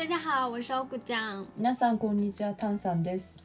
大家好，我是欧谷酱。皆さんこんにちは、タンさんです。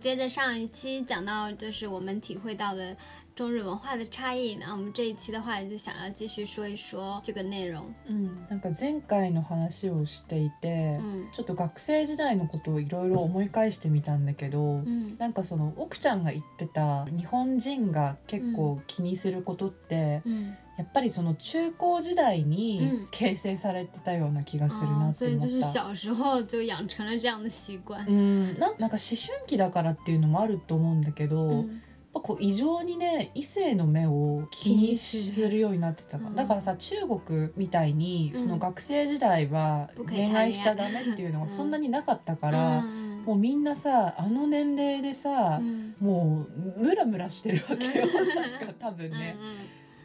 接着上一期讲到，就是我们体会到的 中日文化的差异，那我们这一期的话，就想要继续说一说这个内容。うん、なんか前回の話をしていて、嗯ちょっと学生時代のことをいろいろ思い返してみたんだけど、嗯なんかその奥ちゃんが言ってた日本人が結構気にすることって、嗯，やっぱりその中高時代にうん。形成されてたような気がするな哦，って思った。小时候就养成了这样的习惯。うん、ななんか思春期だからっていうのもあると思うんだけど、やっ嗯ぱこう異常にね異性の目を気にするようになってたか。ら、うんだからさ中国みたいにうん。その学生時代は恋愛しちゃダメっていうのがそんなになかったから、嗯もうみんなさあの年齢でさ、嗯もうムラムラしてるわけよ。なんか多分嗯ね。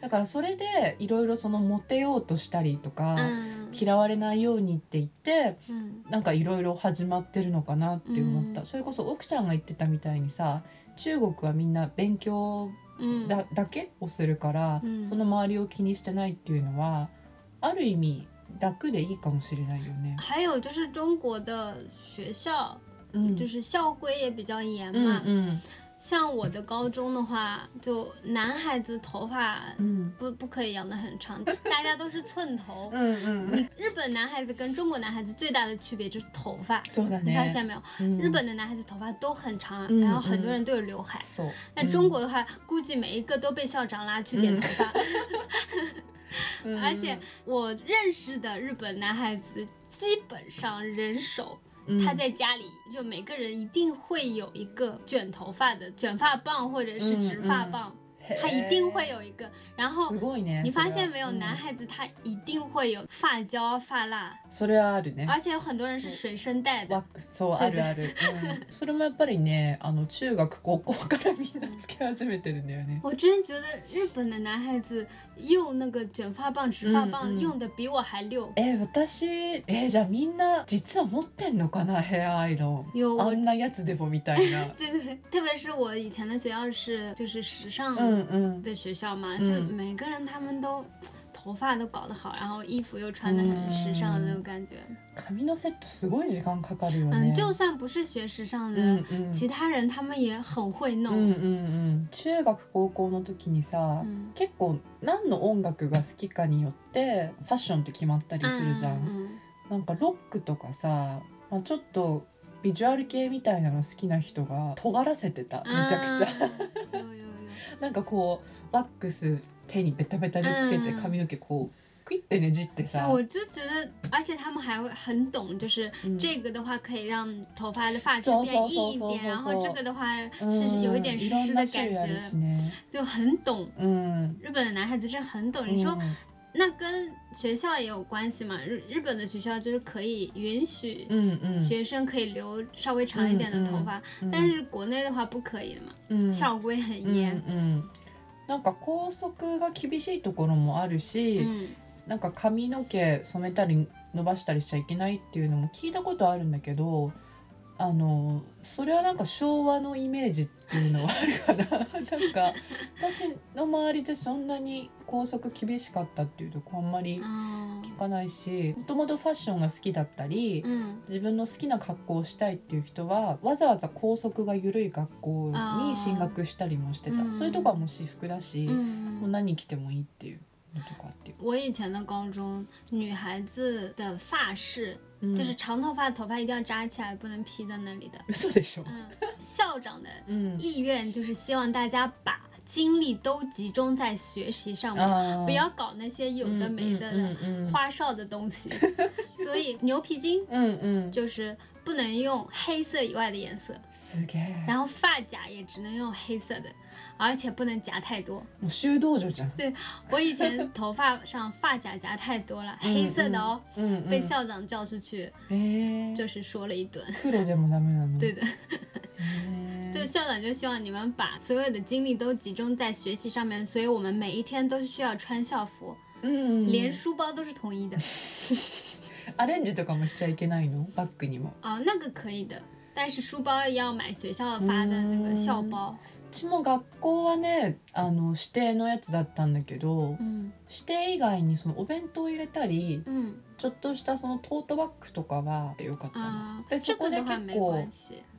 だからそれでいろいろそのモテようとしたりとか、嗯嫌われないようにって言って嗯なんかいろいろ始まってるのかなって思った、うん。それこそ奥ちゃんが言ってたみたいにさ中国はみんな勉強嗯だ,、だけをするから、うんその周りを気にしてないっていうのはある意味楽でいいかもしれないよね。还有就是中国的学校，うん就是校规也比较严うん嘛。うん像我的高中的话，就男孩子头发うん不不可以养得很长，大家都是寸头。うんうん日本男孩子跟中国男孩子最大的区别就是头发，そうだ你发现ね。没有？うん日本的男孩子头发都很长，嗯然后很多人都有刘海。そう。那中国的话，估计每一个都被校长拉去剪头发。うん而且我认识的日本男孩子，基本上人手。 他在家里就每个人一定会有一个卷头发的卷发棒或者是直发棒，他一定会有一个。然后すごいね。你それは发现没有，うん男孩子他一定会有发胶、发蜡，それはあるね。而且有很多人是随身带的ワ。ックスそうあるある、うん、それもやっぱりねあの中学高校からみんなつけ始めてるんだよね我真觉得日本的男孩子用那个卷发棒、直发棒嗯嗯用的比我还溜。え私えじゃあみんな実は持ってんのかなヘアアイロン有我あんなやつでもみたいな对对对，特别是我以前的学校是就是时尚 うんうん的学校嘛，嗯。就每个人他们都头发都搞得好，然后衣服又穿的很时尚的那种感觉。髪のセットすごい時間かかるよ嗯，ね就算不是学时尚的，うんうん其他人他们也很会弄。うんうんうん中学高校の時にさ、嗯。結構何の音楽が好きかによってファッションって決まったりするじゃん、嗯なんかロックとかさ、まあ、ちょっとビジュアル系みたいなの好きな人が尖らせてた。めちゃくちゃ。なんかこうワックス手にベタベタにつけてうん髪の毛こうクイってねじってさ、我就觉得，而且他们还会很懂，就是嗯这个的话可以让头发的发质嗖变硬一点，嗖然后嗖这个的话うん是有一点湿湿的感觉。就很懂。うん。日本的男孩子真的很懂。你说うん那跟学校也有关系嘛？日日本的学校就是可以允许うんうん。学生可以留稍微长一点的头发，うん但是国内的话不可以的嘛，うん校规很うん严。うん。なんか校則が厳しいところもあるし、嗯なんか髪の毛染めたり伸ばしたりしちゃいけないっていうのも聞いたことあるんだけどあのそれはなんか昭和のイメージっていうのはあるかな。なんか私の周りでそんなに校則厳しかったっていうとこあんまり嗯聞かないしもともとファッションが好きだったり嗯自分の好きな格好をしたいっていう人はわざわざ校則が緩い学校に進学したりもしてた。うん。そういうとこはもう私服だし、もう嗯。何着てもいいっていうのとかっていう。我以前的高中，女孩子的发饰うん就是长头发，头发一定要扎起来，不能披在那里的。嘘でしょ、嗯，校长的うん意愿就是希望大家把精力都集中在学习上面，あー不要搞那些有的没的嗯嗯嗯嗯花哨的东西。所以牛皮筋うんうん就是不能用黑色以外的颜色，すげえ然后发夹也只能用黑色的， 而且不能夹太多。もう修道女じゃん对我以前头发上发夹夹太多了，黑色的哦，うんうん被校长叫出去，へえ就是说了一顿。黒でもダメなの对的，へ就校长就希望你们把所有的精力都集中在学习上面，所以我们每一天都需要穿校服，えうん连书包都是统一的。アレンジとかもしちゃいけないのバッグにも哦，那个可以的，但是书包要买学校发的那个校包。 ちも学校はねあの指定のやつだったんだけど嗯指定以外にそのお弁当を入れたり嗯ちょっとしたそのトートバッグとかはよかったの。啊，で这そこで結構。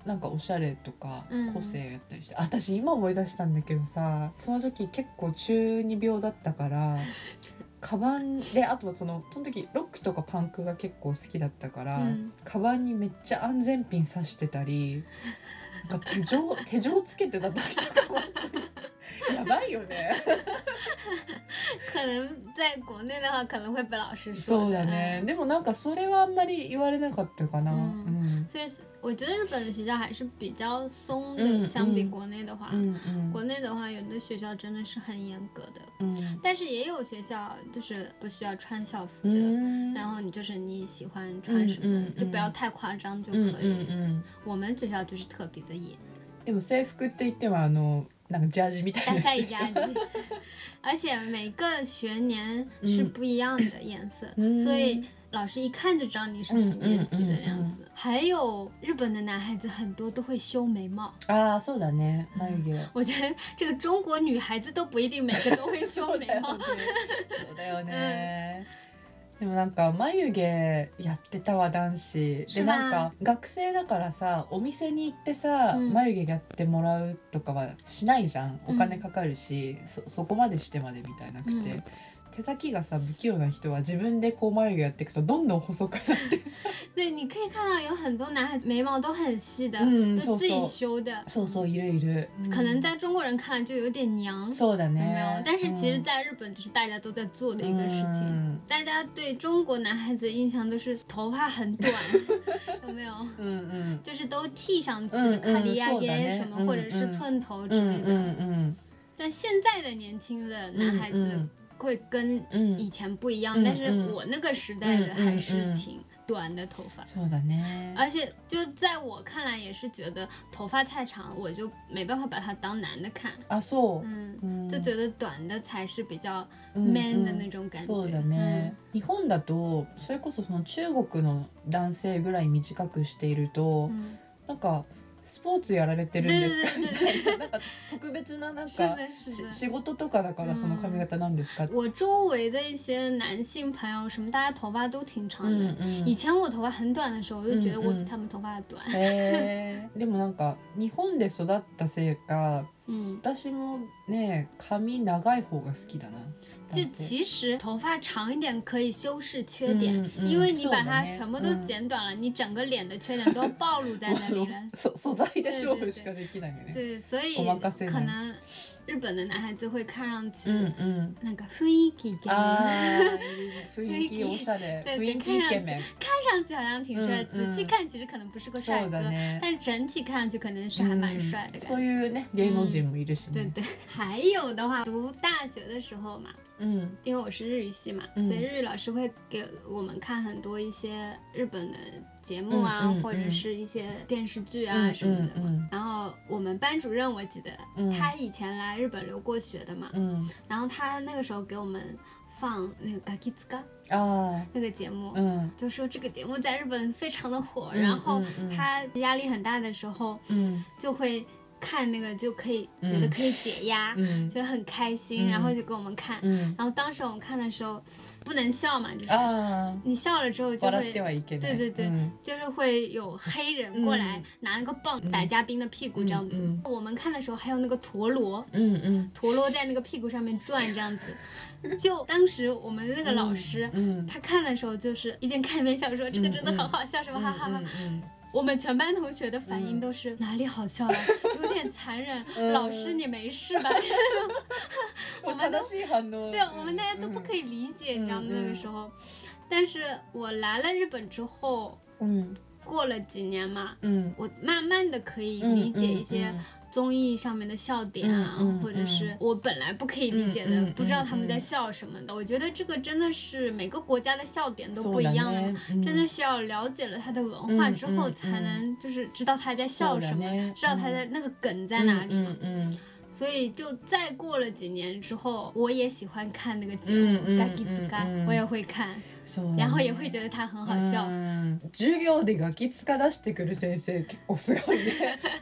なんかおしゃれとかうん。個性やったりして、私今思い出したんだけどさその時結構中二病だったから カバンであとはそのその時ロックとかパンクが結構好きだったから、嗯カバンにめっちゃ安全ピン刺してたりなんか手錠手錠つけてた時とかもやばいよね。可能在国内的话，可能会被老师说そう的。だね。でもなんかそれはあんまり言われなかったかな。ううんん所以是我觉得日本的学校还是比较松的，嗯相比嗯国内的话。うんうん国内的话，有的学校真的是很严格的，うん但是也有学校就是不需要穿校服う的，ん然后你就是你喜欢穿什么，嗯嗯嗯就不要太夸张就可うん以。うんうん。我们学校就是特别的 严，でも制服って言ってもあのなんかジャージみたい大な赛一やつでしょ加一，而且每个学年是嗯不一样的颜色，嗯所以老师一看就知道你是几年级的样嗯子。还有日本的男孩子很多都会修眉毛，ああそうだね眉毛。我觉得这个中国女孩子都不一定每个都会修眉毛。そうだよね。 でもなんか眉毛やってたわ男子。で是なん吗か学生だからさお店に行ってさ、うん。眉毛やってもらうとかはしないじゃん。お金うんかかるし、そそこまでしてまでみたいなくて、うん手先がさ不器用な人は自分でこう眉毛やっていくとどんどん細くなってさ对，你可以看到有很多男孩子眉毛都很细的，嗯都自己そうそう修的。そうそういるいる、可能在中国人看来就有点娘，そうだ有没有ね？但是其实，うん在日本就是大家都在做的一个事情。うん大家对中国男孩子的印象都是头发很短，有没有？うんうん就是都剃上去的嗯嗯卡地亚そうだね耶什么，嗯或者是嗯寸头之うんう类的。んうん但现在的年轻的男孩子嗯 会跟うん以前不一样，嗯但是嗯我那个时代的嗯还是嗯嗯挺短的头发。そうだね。而且就在我看来，也是觉得头发太长，我就没办法把它当男的看，あそう。嗯，うん就觉得短的才是比较うん man 的那种感觉。そうだね、日本だとそれこそその中国の男性ぐらい短くしていると、嗯，なんか スポーツやられてるんですか？み对对たいななんか特別ななんか仕事とかだからその髪型なんですか、我周围的一些男性朋友，什么大家头发都挺长的。以前我头发很短的时候，我就觉得我比他们头发短。でもなんか日本で育ったせいか 嗯，私もね髪長い方が好きだな就男性其实头发长一点可以修饰缺点，嗯嗯因为你把そうだね它全部都嗯剪短了，你整个脸的缺点都暴露在那里了。そ素材で勝負しかできないよね对，所以ごまかせない可能 日本的男孩子会看上去うんうん那个雰囲気イケメン，あー雰囲気おしゃれ对雰囲気イケメン看上去好像挺帅，嗯嗯仔细看其实可能不是个帅そう哥，だね但整体看上去可能是还蛮帅的そう感觉。いうね芸能人もいるしね。对对，还有的话，读大学的时候嘛，うん因为我是日语系嘛，嗯所以日语老师会给我们看很多一些日本的 节目啊，嗯嗯或者嗯是一些电视剧啊嗯什么的嘛。嗯嗯然后我们班主任我记得，嗯他以前来日本留过学的嘛，うん然后他那个时候给我们放那个《ガキツカ》あ那个节目。ーうん就说这个节目在日本非常的火，嗯然后嗯嗯他压力很大的时候うん就会 看那个，就可以嗯觉得可以解压，うん就很开心，嗯然后就给我们看。うん然后当时我们看的时候不能笑嘛，就是あ你笑了之后ー就会笑ってはいけない。对对对うん就是会有黑人过来、嗯拿那个棒打嘉宾的屁股这样子。嗯我们看的时候还有那个陀螺，うんうん陀螺在那个屁股上面转这样子。就当时我们的那个老师。うん他看的时候就是一边看一边笑，说这个真的好好笑，什么哈哈哈。 うん我们全班同学的反应嗯都是哪里好笑了，有点残忍。嗯老师你没事吧？我们都正しい反応。对，我们大家都不可以理解，你知道吗？嗯那个时候，但是我来了日本之后，うん过了几年嘛，うん我慢慢的可以理解一些 综艺上面的笑点啊，嗯嗯或者是我本来不可以理解的，嗯嗯不知道他们在笑什么的。我觉得这个真的是每个国家的笑点都不一样的嘛，そうだね真的是要了解了他的文化之后，嗯嗯才能就是知道他在笑什么，そうだね知道他的那个梗在哪里嘛。うんうんうん所以就再过了几年之后，我也喜欢看那个节目《嗯嗯 g a k i z 嗯 k a 嗯我也会看。 そう然后也会觉得他很好笑。授業でガキ使出してくる先生結構すごいね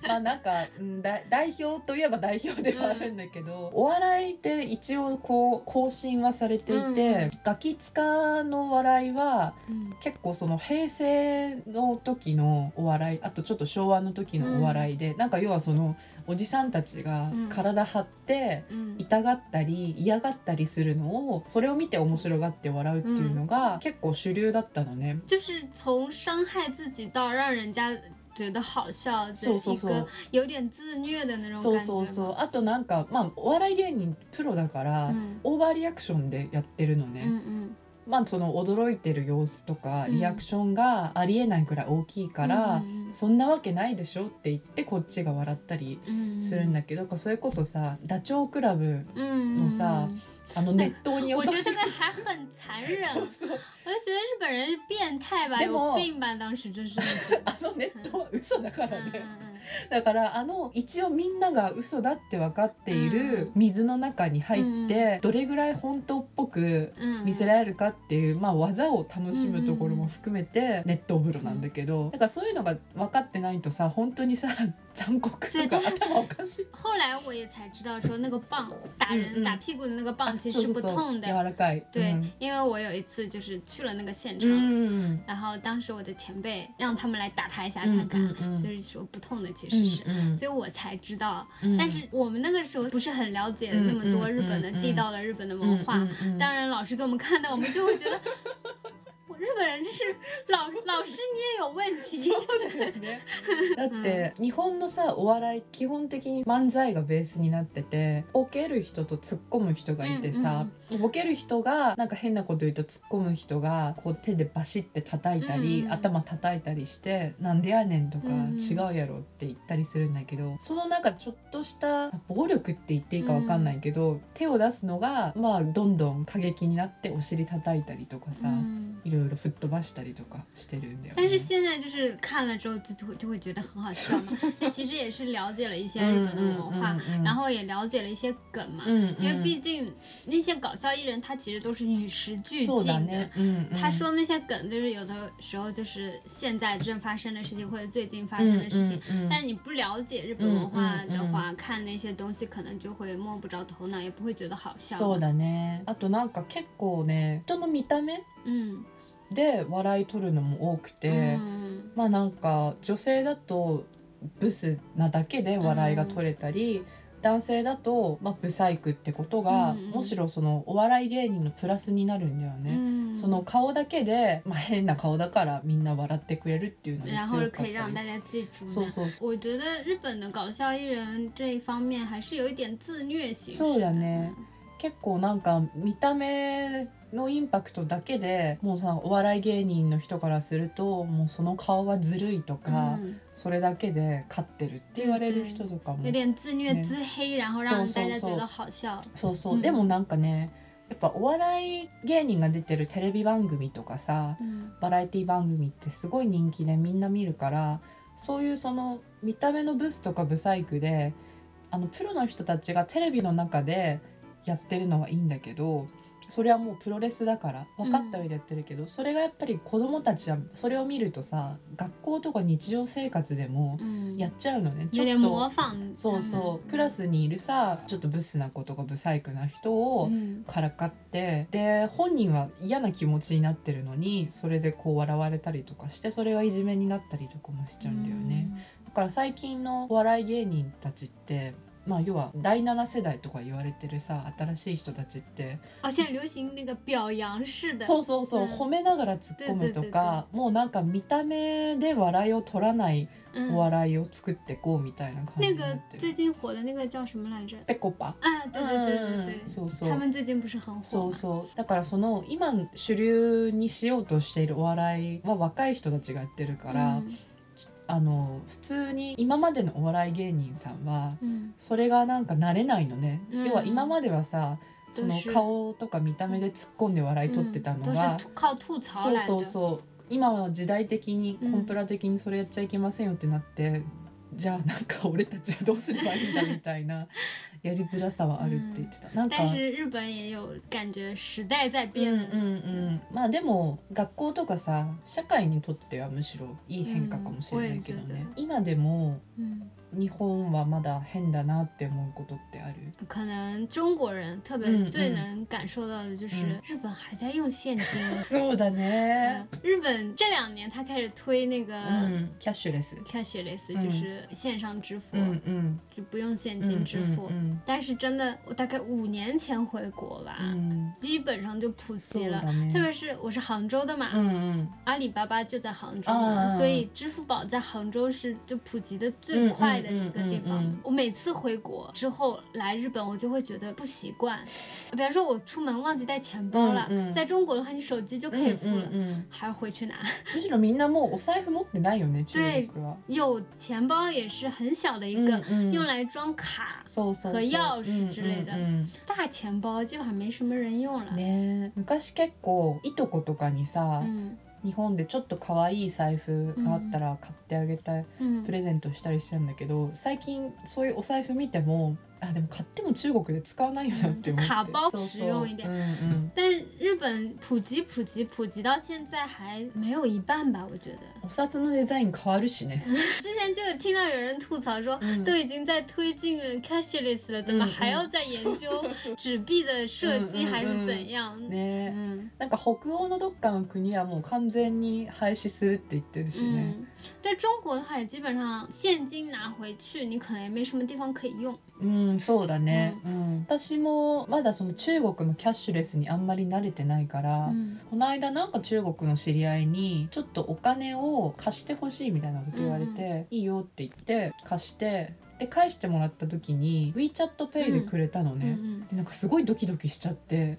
まあなんか、うん、だ代表といえば代表ではあるんだけど、お笑いって一応こう更新はされていて、ガキ使の笑いは結構その平成の時のお笑いあとちょっと昭和の時のお笑いで、なんか要はそのおじさんたちが体張って、痛がったり嫌がったりするのをそれを見て面白がって笑うっていうのが結構主流だったのね。就是从伤害自己到让人家觉得好笑的一个有点自虐的那种そう感觉吗。そうそうあとなんかまあお笑い芸人プロだから、嗯オーバーリアクションでやってるのね、嗯まあその驚いてる様子とかうん。リアクションがありえないくらい大きいから、嗯そんなわけないでしょって言ってこっちが笑ったり嗯するんだけど、それこそさダチョウ倶楽部嗯のさあの熱湯に我落とす觉得还很残忍，そうそう。我就觉得日本人变态吧，有病吧，当时真是的。あの熱湯は嘘だから嗯ね。だからあの一応みんなが嘘だって分かっている水の中に入って、どれぐらい本当っぽく見せられるかっていう、まあ、技を楽しむところも含めて熱湯風呂なんだけど、だからそういうのが分かってないとさ本当にさ残酷とか頭おかしい。后来我也才知道，说那个棒打人、嗯嗯打屁股的那个棒其实そうそうそう是不痛的。柔らかい。对，うん因为我有一次就是去了那个现场，うん然后当时我的前辈让他们来打他一下うん看看，うんうん就是说不痛的其うん实是。うん所以我才知道，うん但是我们那个时候不是很了解那么多日本的嗯嗯嗯地道的日本的文化，うんうんうん当然老师给我们看到，我们就会觉得，我 日本人真是老老师你也有问题。そうだよねだって 日本のさお笑い基本的に漫才がベースになっててボケる人と突っ込む人がいてさ、ボケる人がなんか変なこと言うと突っ込む人がこう手でバシッて叩いたり、うんうん頭叩いたりして「なんでやねん」とか、うんうん。違うやろ」って言ったりするんだけどそのなんかちょっとした暴力って言っていいかわかんないけど、手を出すのがまあどんどん過激になってお尻叩いたりとかさ、嗯，いろいろ吹っ飛ばしたりとかしてるんだよね。但是现在就是看了之后就就会觉得很好笑嘛，那 其实也是了解了一些日本的文化，然后也了解了一些梗嘛。嗯因为毕竟那些搞笑艺人，他其实都是与时俱そうだ进的ね。。うんうん他说那些梗，就是有的时候就是现在正发生的事情，或者最近发生的事情。うんうん但是你不了解日本文化的话，看那些东西可能就会摸不着头脑，也不会觉得好笑。そうだねあとなんか結構ね人の見た目嗯，で笑い取るのも多くて、嗯まあなんか女性だとブスなだけで笑いが取れたり、 男性だと、まあ、ブサイクってことが、うんうんむしろそのお笑い芸人のプラスになるんだよね。嗯，その顔だけで、まあ、変な顔だからみんな笑ってくれるっていうのに然后強かったり可以让大家记住呢。そうそうそう我觉得日本的搞笑艺人这一方面还是有一点自虐形式的。そうだね結構なんか見た目のインパクトだけでもうさお笑い芸人の人からするともうその顔はずるいとか、嗯，それだけで勝ってるって言われる人とかも有点自虐、ね。自黑，然后让そうそうそう。大家觉得好笑。そうそう、うん。でもなんかねやっぱお笑い芸人が出てるテレビ番組とかさ嗯バラエティ番組ってすごい人気でみんな見るからそういうその見た目のブスとかブサイクであのプロの人たちがテレビの中でやってるのはいいんだけどそれはもうプロレスだから分かった上でやってるけど、それがやっぱり子供たちはそれを見るとさ学校とか日常生活でも嗯，やっちゃうのね。ち有点ょっと。そうそうクラスにいるさちょっとブスな子とかブサイクな人を嗯からかってで本人は嫌な気持ちになってるのにそれでこう笑われたりとかしてそれがいじめになったりとかもしちゃうんだよね。だから最近のお笑い芸人たちってまあ要は第7世代とか言われてるさ新しい人たちって。哦，现在流行那个表扬式的。そうそうそう、うん。褒めながら突っ込むとかもうなんか見た目で笑いを取らない嗯お笑いを作ってこうみたいな感じ那个。最近火的那个叫什么来着？ペコパ。啊，对对对对对，そうそう。他们最近不是很火吗？そうそう。だからその今主流にしようとしているお笑いは若い人たちがやってるから、嗯あの普通に今までのお笑い芸人さんは嗯それがなんか慣れないのね、うん。要は今まではさその顔とか見た目で突っ込んで笑い取ってたの都が、そう。そうそう。今は時代的にうん。コンプラ的にそれやっちゃいけませんよってなって、じゃあなんか俺たちはどうすればいいんだみたいなやりづらさはあるって言ってた。なんか。但是日本也有感觉时代在变。了。うんうんうん、まあでも学校とかさ社会にとってはむしろいい変化かもしれないけどうん。ね、今でも嗯，日本はまだ変だなって思うことってある可能中国人特别嗯最嗯能感受到的就是嗯日本还在用现金。そうだね嗯日本这两年他开始推那个うんキャッシュレス cashless，嗯就是线上支付，うんうん就不用现うん金支付。うん但是真的，我大概五年前回国吧，うん基本上就普及了。そうだね特别是我是杭州的嘛，うんうん阿里巴巴就在杭州嘛，啊所以支付宝在杭州是就普及的最快 的一个地方。嗯嗯嗯嗯嗯我每次回国之后来日本，我就会觉得不习惯。比方说，我出门忘记带钱包了，嗯嗯在中国的话，你手机就可以付了，うんうんうん还要回去拿。むしろみんなもうお財布持ってないよね中国は。有钱包也是很小的一个，うんうん用来装卡。そうそうそう和钥匙之類だうんうんうん大钱包基本上没什么人用了。ねえ昔結構いとことかにさ、嗯 日本でちょっと可愛い財布があったら買ってあげたい、嗯プレゼントしたりしてんだけど最近そういうお財布見てもあでも買っても中国で使わないよなって思って、うん。卡包实用一点うんうん。但日本普及普及普及到现在还没有一半吧，我觉得。お札のデザイン変わるしね。之前就有听到有人吐槽说，嗯。都已经在推进 cashless 了，怎么嗯还要再研究 纸币的设计还是怎样？ねなんか北欧のどっかの国はもう完全に廃止するって言ってるしね。嗯，在中国的话，也基本上现金拿回去，你可能也没什么地方可以用。うん、そうだね、うん。私もまだその中国のキャッシュレスにあんまり慣れてないから、嗯この間なんか中国の知り合いにちょっとお金を貸してほしいみたいなこと言われて、いいよって言って貸してで返してもらった時に WeChatPay でくれたの嗯ね、嗯でなんかすごいドキドキしちゃって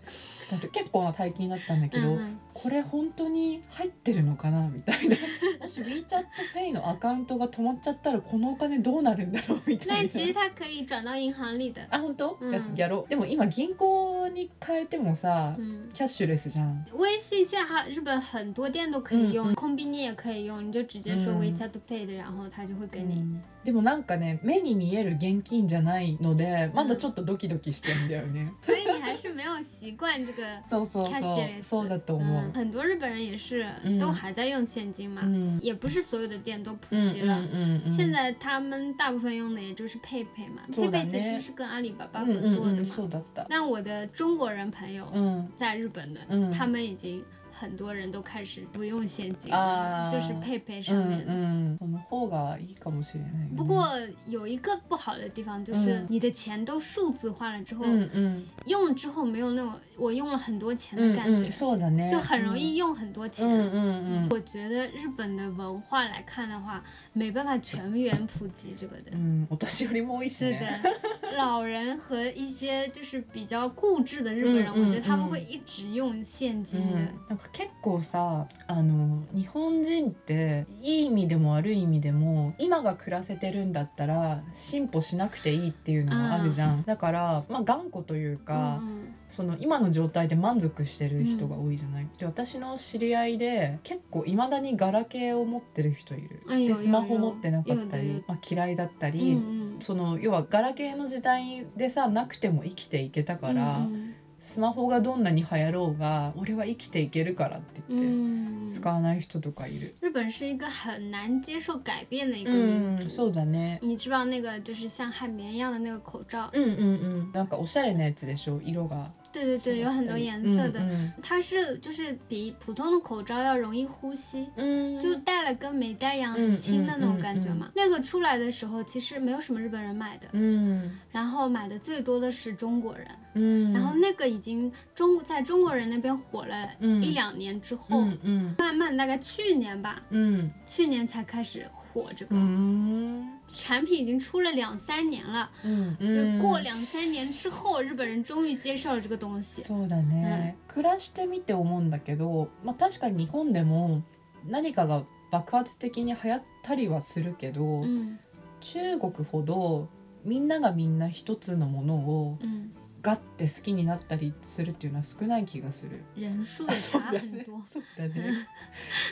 だって結構な大金だったんだけど、嗯嗯，これ本当に入ってるのかな？みたいな。もし WeChatPay のアカウントが止まっちゃったらこのお金どうなるんだろう？みたいな。但其实它可以转到银行里的。あ本当、うん。ややろう。でも今銀行に変えてもさ、嗯。キャッシュレスじゃん。微信现在还日本很多店都可以用，嗯空币你也可以用，你就直接说嗯 WeChat Pay 的，然后他就会给你。でもなんかね目に見える現金じゃないのでまだちょっとドキドキしてんだよね、所以你还是没有习惯这个。そうそうそう。そうだと思う。嗯，很多日本人也是嗯。都还在用现金嘛，うん也不是所有的店都普うん及了。现在他们大部分用的也就是 PayPay 嘛，PayPay 其实是跟阿里巴巴うん合作的嘛。但我的中国人朋友うん在日本的，嗯他们已经很多人都开始不用现金啊了，就是 PayPay う上面的。ん嗯その方がいいかもしれないよね不过有一个不好的地方就是嗯你的钱都数字化了之后，うんうん用了之后没有那种 我用了很多钱うん的感觉，うんそうだね就很容易用很多钱。うんうんうん我觉得日本的文化来看的话，没办法全员普及这个的。うんお年寄りも多いし对ね的，老人和一些就是比较固执的日本人，嗯嗯我觉得他们会一直用现金的。なんか結構さあの日本人っていい意味でも悪い意味でも今が暮らせてるんだったら進歩しなくていいっていうのがあるじゃん、だからまあ頑固というか、嗯その今の状態で満足してる人が多いじゃない、で私の知り合いで結構いまだにガラケーを持ってる人いる、でスマホ持ってなかったり、まあ、嫌いだった嗯り、嗯その要はガラケーの時代でさなくても生きていけたから、嗯スマホがどんなに流行ろうが俺は生きていけるからって言って嗯使わない人とかいる。日本是一个很难接受改变的一个う民族。ん、そうだね。你知道那个就是像海绵一样的那个口罩？うんうんうん。なんかおしゃれなやつでしょ？色が。对对对，有很多颜色的。うん它是就是比普通的口罩要容易呼吸，うん。就戴了跟没戴一样，嗯很轻的那种感觉嘛。那个出来的时候，其实没有什么日本人买的，うん然后买的最多的是中国人。うん。然后那个已经中在中国人那边火了嗯一两年之后，うんうん慢慢大概去年吧，うん去年才开始 火这个。うん产品已经出了两三年了，うん就是过两三年之后，日本人终于接受了这个东西。そうだね、暮らしてみて思うんだけど、まあ、確かに日本でも何かが爆発的に流行ったりはするけど、嗯中国ほどみんながみんな一つのものを嗯ガッて好きになったりするっていうのは少ない気がする。人数也差很多。そうだね。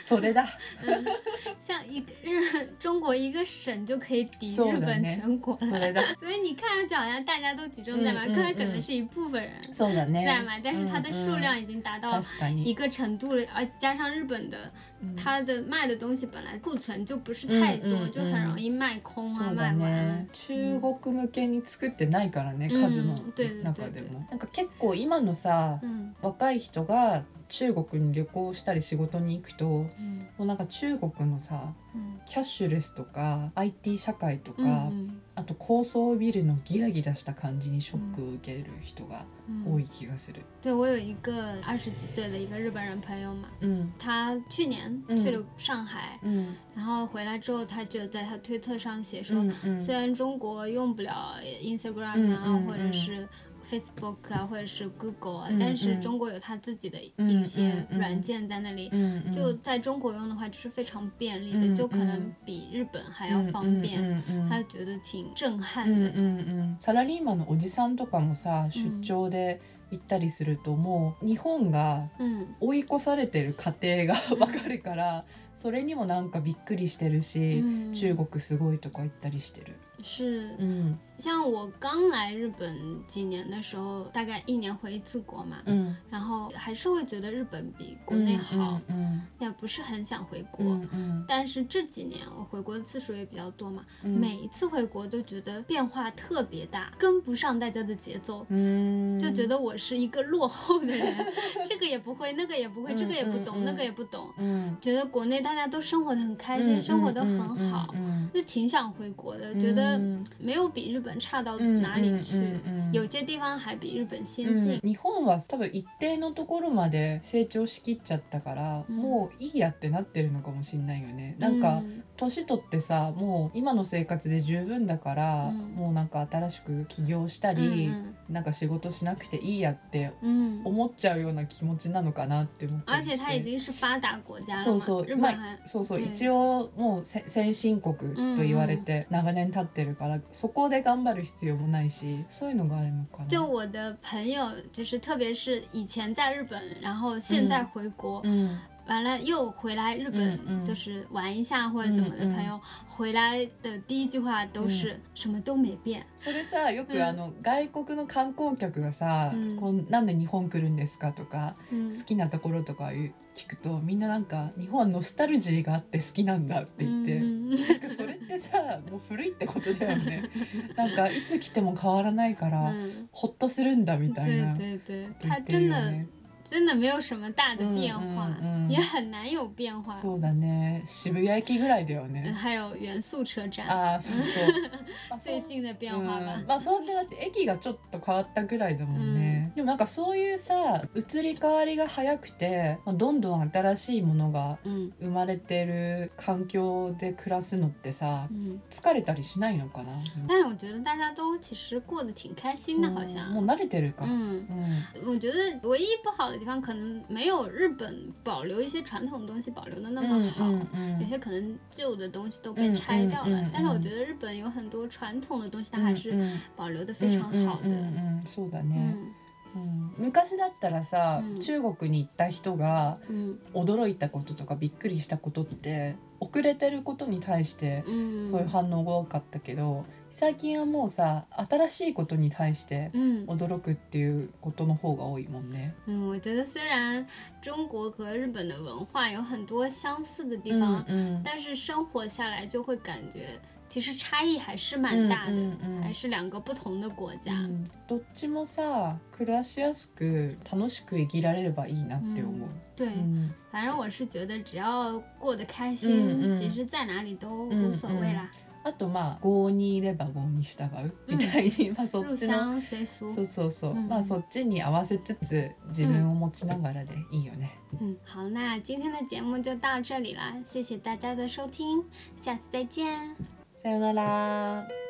それだ。嗯，像一个日中国一个省就可以抵日本ね全国。所以你看上去好像大家都集中在嘛，嗯嗯可能嗯是一部分人。在嘛，但是它的数量うん已经达うん到。一个程度了，而加上日本的うん它的卖的东西本来库存就不是太多，就很容易卖空啊，そうだ卖完ね。。中国向けに作ってないからね、うん数の对对对中でも。なんか結構今のさ、嗯若い人が中国に旅行したり仕事に行くと、も嗯うなんか中国のさ、嗯キャッシュレスとか IT 社会とか、嗯あと高層ビルのギラギラした感じにショックを受ける人が嗯多い気がする。对我有一个二十几岁的一个日本人朋友嘛，うん。他去年嗯去了上海，うん。然后回来之后，他就在他推特上写说，うんうん。虽然中国用不了 Instagram 啊，或者是 Facebook 啊，或者是 Google 啊，嗯但是嗯中国有他自己的嗯一些嗯嗯软件在那里。うんうん就在中国用的话，就是非常便利的，嗯就可能嗯比日本还要方便。他觉得挺震撼うん的。うんうんサラリーマンのおじさんとかもさ出張で行ったりすると、もう日本が嗯追い越されてる過程がわかるから、それにもなんかびっくりしてるし、嗯，中国すごいとか言ったりしてる。是うん像我刚来日本几年的时候，大概一年回一次国嘛，うん然后还是会觉得日本比国内好，うんうん也不是很想回国。うんうん但是这几年我回国的次数也比较多嘛，うん每一次回国都觉得变化特别大，跟不上大家的节奏，うん就觉得我是一个落后的人，这个也不会，那个也不会，嗯这个也不懂，嗯嗯那个也不懂，うん觉得国内大家都生活的很开心，生活的很好，うんうん就挺想回国的，うん觉得 うん没有比日本差到うん哪里去，有些地方还比日本先うん进。日本は多分一定のところまで成長しきっちゃったから、うん。もういいやってなってるのかもしれないよね。なんか、嗯年取ってさもう今の生活で十分だから、うん。もうなんか新しく起業したり、嗯なんか仕事しなくていいやって思っちゃうような気持ちなのかなって思った而且它已经是发达国家そうそう日本还そうそう对一応もうせ先進国と言われて長年経ってるから、そこで頑張る必要もないしそういうのがあるのかな。就我的朋友，就是特别是以前在日本，然后现在回国，うん完了又回来日本，就是玩一下或者怎么的朋友，回来的第一句话都是、什么都没变。それさよくうんあの、外国の観光客がさ、うん。こうなんで日本来るんですかとか嗯好きなところとか言う聞くとみんななんか日本はノスタルジーがあって好きなんだって言って、んかそれってさ もう古いってことだよね。なんかいつ来ても変わらないから、嗯，ほっとするんだみたいなね。真的没有什么大的变化，嗯嗯。嗯也很难有变化。そうだね。渋谷駅ぐらいだよ嗯ね。还有元素车站，ああそう そう。最近的变化吧。うん。まあそんでだって駅がちょっと変わったぐらいだもんね、でもなんかそういうさ移り変わりが早くて、まあ、どんどん新しいものが嗯生まれてる環境で暮らすのってさ嗯，疲れたりしないのかな、但是我觉得大家都其实过得挺开心的，好像。もう慣れてるか、ん。我觉得唯一不好的地方可能没有日本保留一些传统的东西保留的那么好，うんうん有些可能旧的东西都被拆掉了。嗯嗯嗯嗯但是我觉得日本有很多传统的东西，它还是保留的非常好的。うんうんうんうんそうだね、嗯うん昔だったらさ、うん中国に行った人が嗯驚いたこととかびっくりしたことって遅れてることに対して嗯そういう反応が多かったけど最近はもうさ新しいことに対して嗯驚くっていうことの方が多いもんね。嗯，我觉得虽然中国和日本的文化有很多相似的地うん方，うん。但是生活下来就会感觉其实差异还是蛮大的，うんうんうん还是两个不同的国家。うんどっちもさ暮らしやすく楽しく生きられればいいなって思う。对，うん。反正我是觉得只要过得开心，嗯嗯。其实在哪里都无所谓啦，あとまあ郷にいれば郷に従うみたいに、まあそ入っちの。そう。そうそう、う。ん。まあそっちに合わせつつ自分を持ちながらでいいよね。嗯，好，那今天的节目就到这里啦，谢谢大家的收听，下次再见。さよなら。